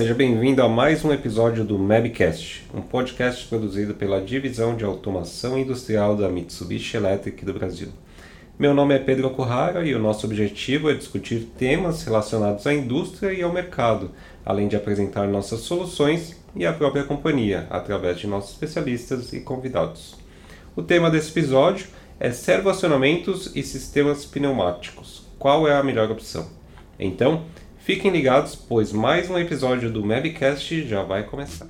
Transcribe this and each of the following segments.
seja bem-vindo a mais um episódio do Mabcast, um podcast produzido pela Divisão de Automação Industrial da Mitsubishi Electric do Brasil. Meu nome é Pedro Okuhara e o nosso objetivo é discutir temas relacionados à indústria e ao mercado, além de apresentar nossas soluções e a própria companhia, através de nossos especialistas e convidados. O tema desse episódio é servoacionamentos e sistemas pneumáticos. Qual é a melhor opção? Então, fiquem ligados, pois mais um episódio do Mabcast já vai começar.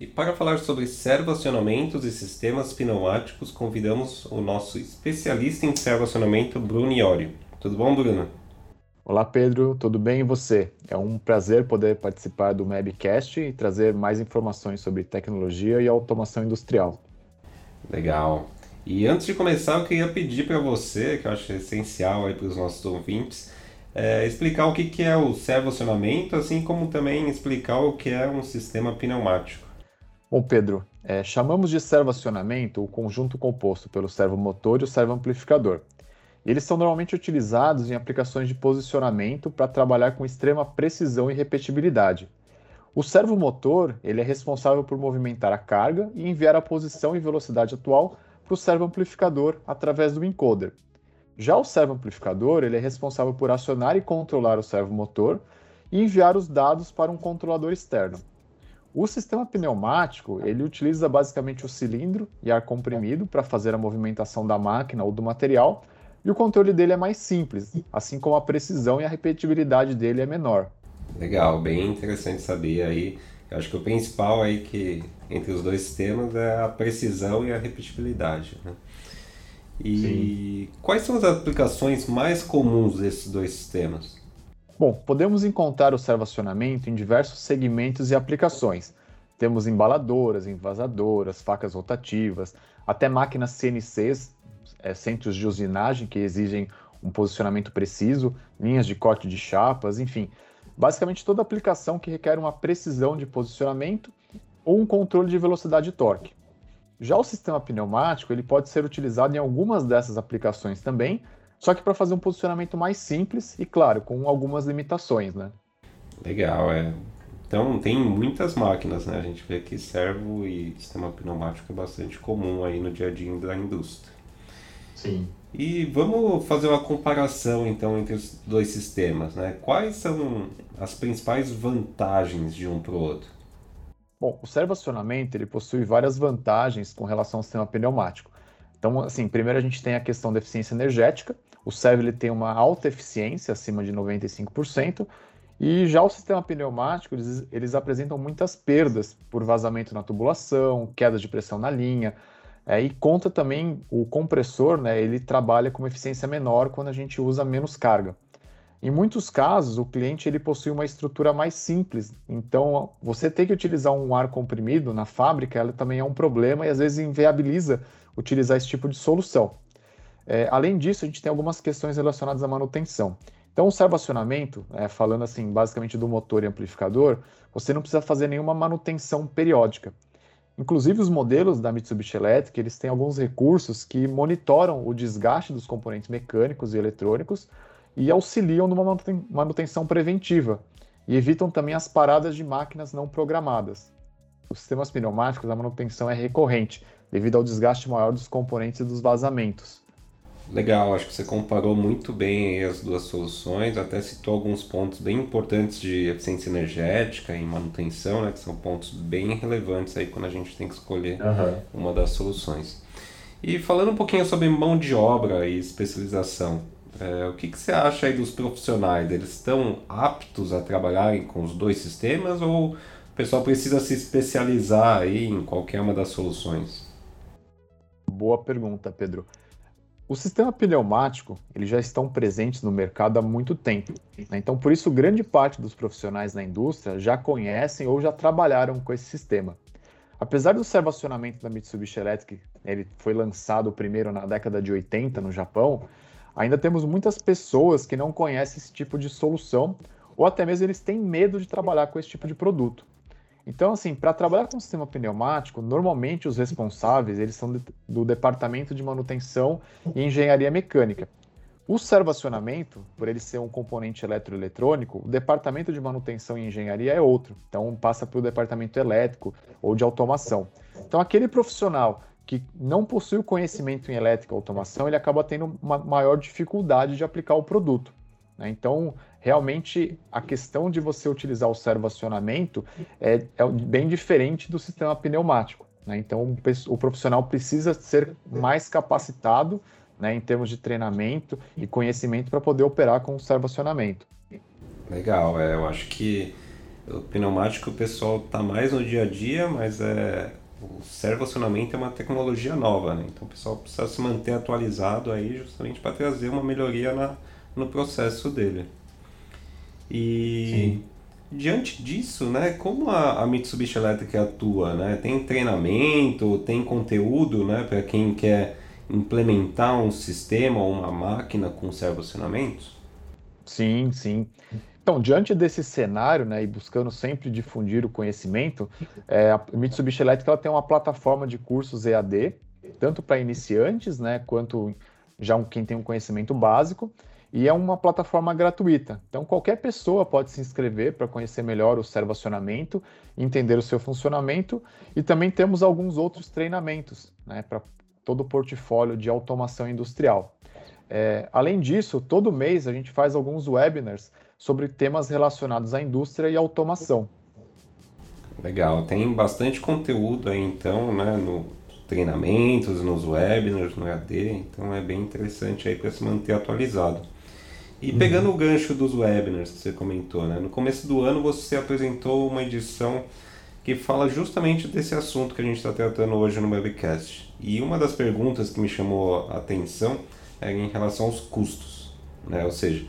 E para falar sobre servoacionamentos e sistemas pneumáticos, convidamos o nosso especialista em servoacionamento, Bruno Iori. Tudo bom, Bruno? Olá, Pedro, tudo bem e você? É um prazer poder participar do Mabcast e trazer mais informações sobre tecnologia e automação industrial. Legal. E antes de começar, eu queria pedir para você, que eu acho essencial para os nossos ouvintes, é, explicar o que, que é o servoacionamento, assim como também explicar o que é um sistema pneumático. Bom, Pedro, é, chamamos de servoacionamento o conjunto composto pelo servomotor e o servoamplificador. Eles são normalmente utilizados em aplicações de posicionamento para trabalhar com extrema precisão e repetibilidade. O servomotor ele é responsável por movimentar a carga e enviar a posição e velocidade atual para o servoamplificador através do encoder. Já o servoamplificador ele é responsável por acionar e controlar o servomotor e enviar os dados para um controlador externo. O sistema pneumático ele utiliza basicamente o cilindro e ar comprimido para fazer a movimentação da máquina ou do material e o controle dele é mais simples, assim como a precisão e a repetibilidade dele é menor. Legal, bem interessante saber aí. Eu acho que o principal aí que entre os dois sistemas é a precisão e a repetibilidade. Né? E Sim. quais são as aplicações mais comuns desses dois sistemas? Bom, podemos encontrar o servacionamento em diversos segmentos e aplicações. Temos embaladoras, envasadoras, facas rotativas, até máquinas CNCs é, centros de usinagem que exigem um posicionamento preciso, linhas de corte de chapas, enfim. Basicamente toda aplicação que requer uma precisão de posicionamento ou um controle de velocidade e torque. Já o sistema pneumático ele pode ser utilizado em algumas dessas aplicações também, só que para fazer um posicionamento mais simples e, claro, com algumas limitações, né? Legal, é. Então tem muitas máquinas, né? A gente vê que servo e sistema pneumático é bastante comum aí no dia a dia da indústria. Sim. E vamos fazer uma comparação então entre os dois sistemas, né? Quais são as principais vantagens de um para o outro? Bom, o servoacionamento ele possui várias vantagens com relação ao sistema pneumático. Então, assim, primeiro a gente tem a questão da eficiência energética. O servo ele tem uma alta eficiência, acima de 95%, e já o sistema pneumático, eles, eles apresentam muitas perdas por vazamento na tubulação, queda de pressão na linha, é, e conta também o compressor, né, ele trabalha com uma eficiência menor quando a gente usa menos carga. Em muitos casos, o cliente ele possui uma estrutura mais simples, então você ter que utilizar um ar comprimido na fábrica, ela também é um problema e às vezes inviabiliza utilizar esse tipo de solução. É, além disso, a gente tem algumas questões relacionadas à manutenção. Então, o servacionamento, é, falando assim basicamente do motor e amplificador, você não precisa fazer nenhuma manutenção periódica. Inclusive, os modelos da Mitsubishi Electric, eles têm alguns recursos que monitoram o desgaste dos componentes mecânicos e eletrônicos e auxiliam numa manutenção preventiva e evitam também as paradas de máquinas não programadas. Os sistemas pneumáticos, a manutenção é recorrente, devido ao desgaste maior dos componentes e dos vazamentos. Legal, acho que você comparou muito bem as duas soluções, até citou alguns pontos bem importantes de eficiência energética e manutenção, né, que são pontos bem relevantes aí quando a gente tem que escolher uhum. uma das soluções. E falando um pouquinho sobre mão de obra e especialização, é, o que, que você acha aí dos profissionais? Eles estão aptos a trabalharem com os dois sistemas ou o pessoal precisa se especializar aí em qualquer uma das soluções? Boa pergunta, Pedro. O sistema pneumático eles já estão presentes no mercado há muito tempo. Né? Então, por isso, grande parte dos profissionais na indústria já conhecem ou já trabalharam com esse sistema. Apesar do servacionamento da Mitsubishi Electric, ele foi lançado primeiro na década de 80 no Japão, ainda temos muitas pessoas que não conhecem esse tipo de solução ou até mesmo eles têm medo de trabalhar com esse tipo de produto. Então, assim, para trabalhar com sistema pneumático, normalmente os responsáveis eles são do departamento de manutenção e engenharia mecânica. O servacionamento, por ele ser um componente eletroeletrônico, o departamento de manutenção e engenharia é outro. Então passa para o departamento elétrico ou de automação. Então aquele profissional que não possui o conhecimento em elétrica e automação, ele acaba tendo uma maior dificuldade de aplicar o produto. Né? Então, realmente, a questão de você utilizar o servacionamento é, é bem diferente do sistema pneumático. Né? Então, o profissional precisa ser mais capacitado né, em termos de treinamento e conhecimento para poder operar com o servacionamento. Legal, é, eu acho que o pneumático o pessoal está mais no dia a dia, mas é, o servacionamento é uma tecnologia nova, né? então o pessoal precisa se manter atualizado aí justamente para trazer uma melhoria na, no processo dele. E Sim. diante disso, né, como a, a Mitsubishi Electric atua? Né? Tem treinamento, tem conteúdo né, para quem quer implementar um sistema ou uma máquina com servoacionamentos? Sim, sim. Então, diante desse cenário, né, e buscando sempre difundir o conhecimento, é, a Mitsubishi Electric ela tem uma plataforma de cursos EAD, tanto para iniciantes, né, quanto já um, quem tem um conhecimento básico, e é uma plataforma gratuita. Então, qualquer pessoa pode se inscrever para conhecer melhor o servacionamento, entender o seu funcionamento, e também temos alguns outros treinamentos, né, para todo o portfólio de automação industrial. É, além disso, todo mês a gente faz alguns webinars sobre temas relacionados à indústria e automação. Legal, tem bastante conteúdo aí então, né, no treinamentos, nos webinars, no EAD, então é bem interessante aí para se manter atualizado. E pegando uhum. o gancho dos webinars que você comentou, né, no começo do ano você apresentou uma edição que fala justamente desse assunto que a gente está tratando hoje no webcast. E uma das perguntas que me chamou a atenção é em relação aos custos, né? ou seja,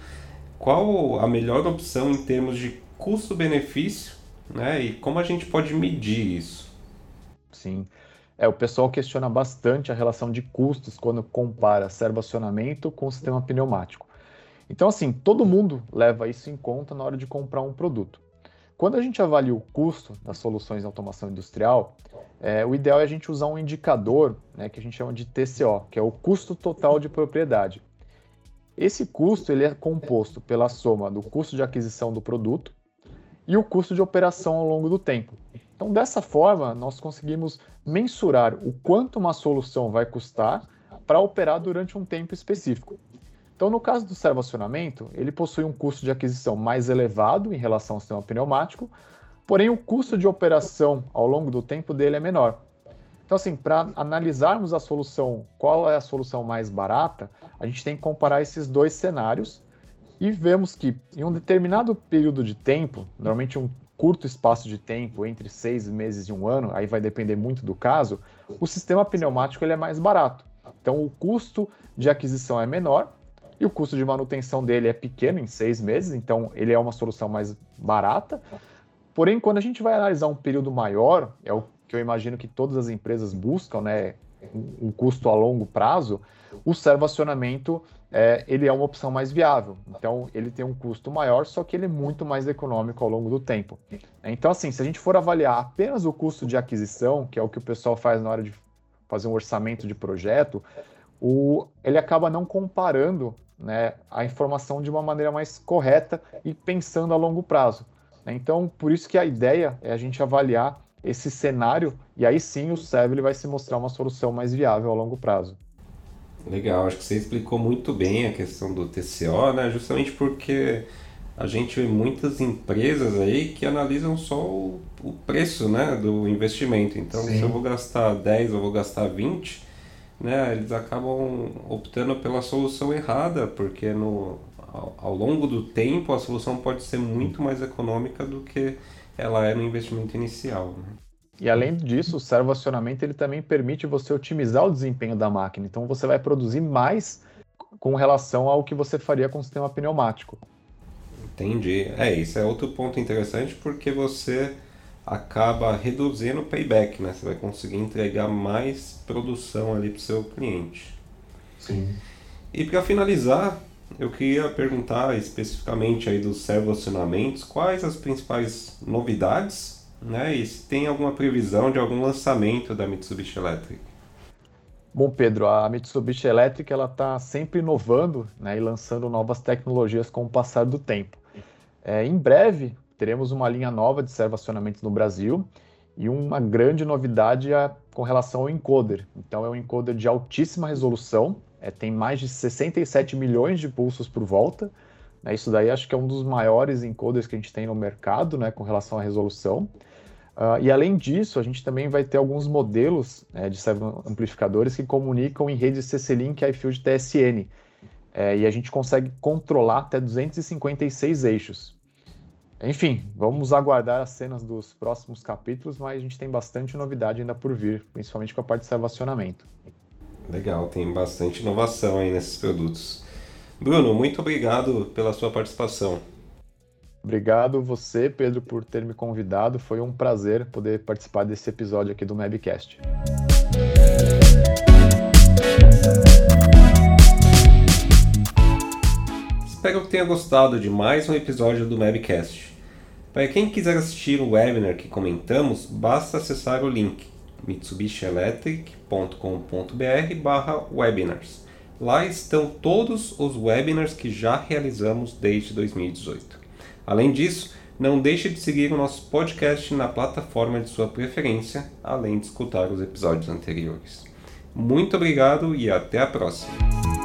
qual a melhor opção em termos de custo-benefício né? e como a gente pode medir isso. Sim. É, o pessoal questiona bastante a relação de custos quando compara servacionamento com o sistema pneumático. Então, assim, todo mundo leva isso em conta na hora de comprar um produto. Quando a gente avalia o custo das soluções de automação industrial, é, o ideal é a gente usar um indicador né, que a gente chama de TCO, que é o custo total de propriedade. Esse custo ele é composto pela soma do custo de aquisição do produto e o custo de operação ao longo do tempo. Então, dessa forma, nós conseguimos mensurar o quanto uma solução vai custar para operar durante um tempo específico. Então, no caso do servacionamento, ele possui um custo de aquisição mais elevado em relação ao sistema pneumático, porém o custo de operação ao longo do tempo dele é menor. Então, assim, para analisarmos a solução, qual é a solução mais barata, a gente tem que comparar esses dois cenários e vemos que em um determinado período de tempo, normalmente um curto espaço de tempo, entre seis meses e um ano, aí vai depender muito do caso, o sistema pneumático ele é mais barato. Então, o custo de aquisição é menor e o custo de manutenção dele é pequeno, em seis meses, então ele é uma solução mais barata. Porém, quando a gente vai analisar um período maior, é o que eu imagino que todas as empresas buscam, né, um custo a longo prazo, o servacionamento é, ele é uma opção mais viável. Então, ele tem um custo maior, só que ele é muito mais econômico ao longo do tempo. Então, assim, se a gente for avaliar apenas o custo de aquisição, que é o que o pessoal faz na hora de fazer um orçamento de projeto, o, ele acaba não comparando né, a informação de uma maneira mais correta e pensando a longo prazo. Né? Então, por isso que a ideia é a gente avaliar esse cenário e aí sim o SEV ele vai se mostrar uma solução mais viável a longo prazo. Legal, acho que você explicou muito bem a questão do TCO, né? justamente porque a gente vê muitas empresas aí que analisam só o, o preço né, do investimento. Então, sim. se eu vou gastar 10 ou vou gastar 20, né, eles acabam optando pela solução errada, porque no, ao, ao, longo do tempo a solução pode ser muito mais econômica do que ela é no investimento inicial. Né? E além disso, o servoacionamento ele também permite você otimizar o desempenho da máquina. Então você vai produzir mais com relação ao que você faria com o sistema pneumático. Entendi. É, isso é outro ponto interessante porque você acaba reduzindo o payback, né? Você vai conseguir entregar mais produção ali para o seu cliente. Sim. E para finalizar, eu queria perguntar especificamente aí dos servoacionamentos, quais as principais novidades Né? E se tem alguma previsão de algum lançamento da Mitsubishi Electric? Bom, Pedro, a Mitsubishi Electric ela está sempre inovando né, e lançando novas tecnologias com o passar do tempo. É, em breve teremos uma linha nova de servacionamentos no Brasil e uma grande novidade é com relação ao encoder. Então é um encoder de altíssima resolução, é, tem mais de 67 milhões de pulsos por volta. Né, isso daí acho que é um dos maiores encoders que a gente tem no mercado né, com relação à resolução. Uh, e além disso, a gente também vai ter alguns modelos né, de amplificadores que comunicam em rede CC-Link iField TSN. É, e a gente consegue controlar até 256 eixos. Enfim, vamos aguardar as cenas dos próximos capítulos, mas a gente tem bastante novidade ainda por vir, principalmente com a parte de salvacionamento. Legal, tem bastante inovação aí nesses produtos. Bruno, muito obrigado pela sua participação. Obrigado você, Pedro, por ter me convidado. Foi um prazer poder participar desse episódio aqui do Mabcast. Espero que tenha gostado de mais um episódio do Mabcast. Para quem quiser assistir o webinar que comentamos, basta acessar o link mitsubishielectric.com.br/webinars. Lá estão todos os webinars que já realizamos desde 2018. Além disso, não deixe de seguir o nosso podcast na plataforma de sua preferência, além de escutar os episódios anteriores. Muito obrigado e até a próxima!